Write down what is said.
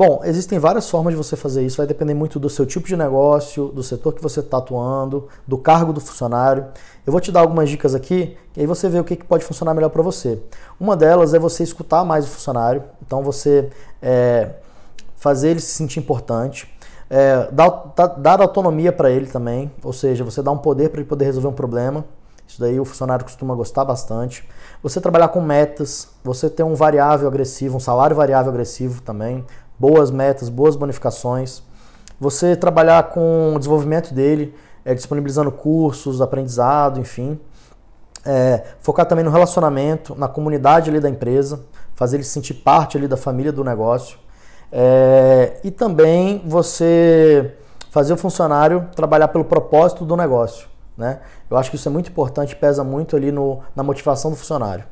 Bom, existem várias formas de você fazer isso, vai depender muito do seu tipo de negócio, do setor que você está atuando, do cargo do funcionário. Eu vou te dar algumas dicas aqui e aí você vê o que, pode funcionar melhor para você. Uma delas é você escutar mais o funcionário, então você é, fazer ele se sentir importante. É, dar, dar autonomia para ele também, ou seja, você dá um poder para ele poder resolver um problema. Isso daí o funcionário costuma gostar bastante. Você trabalhar com metas, você ter um variável agressivo, um salário variável agressivo também, boas metas, boas bonificações. Você trabalhar com o desenvolvimento dele, é, disponibilizando cursos, aprendizado, enfim. É, focar também no relacionamento, na comunidade ali da empresa, fazer ele se sentir parte ali da família do negócio. É, e também você fazer o funcionário trabalhar pelo propósito do negócio. Né? Eu acho que isso é muito importante, pesa muito ali no, na motivação do funcionário.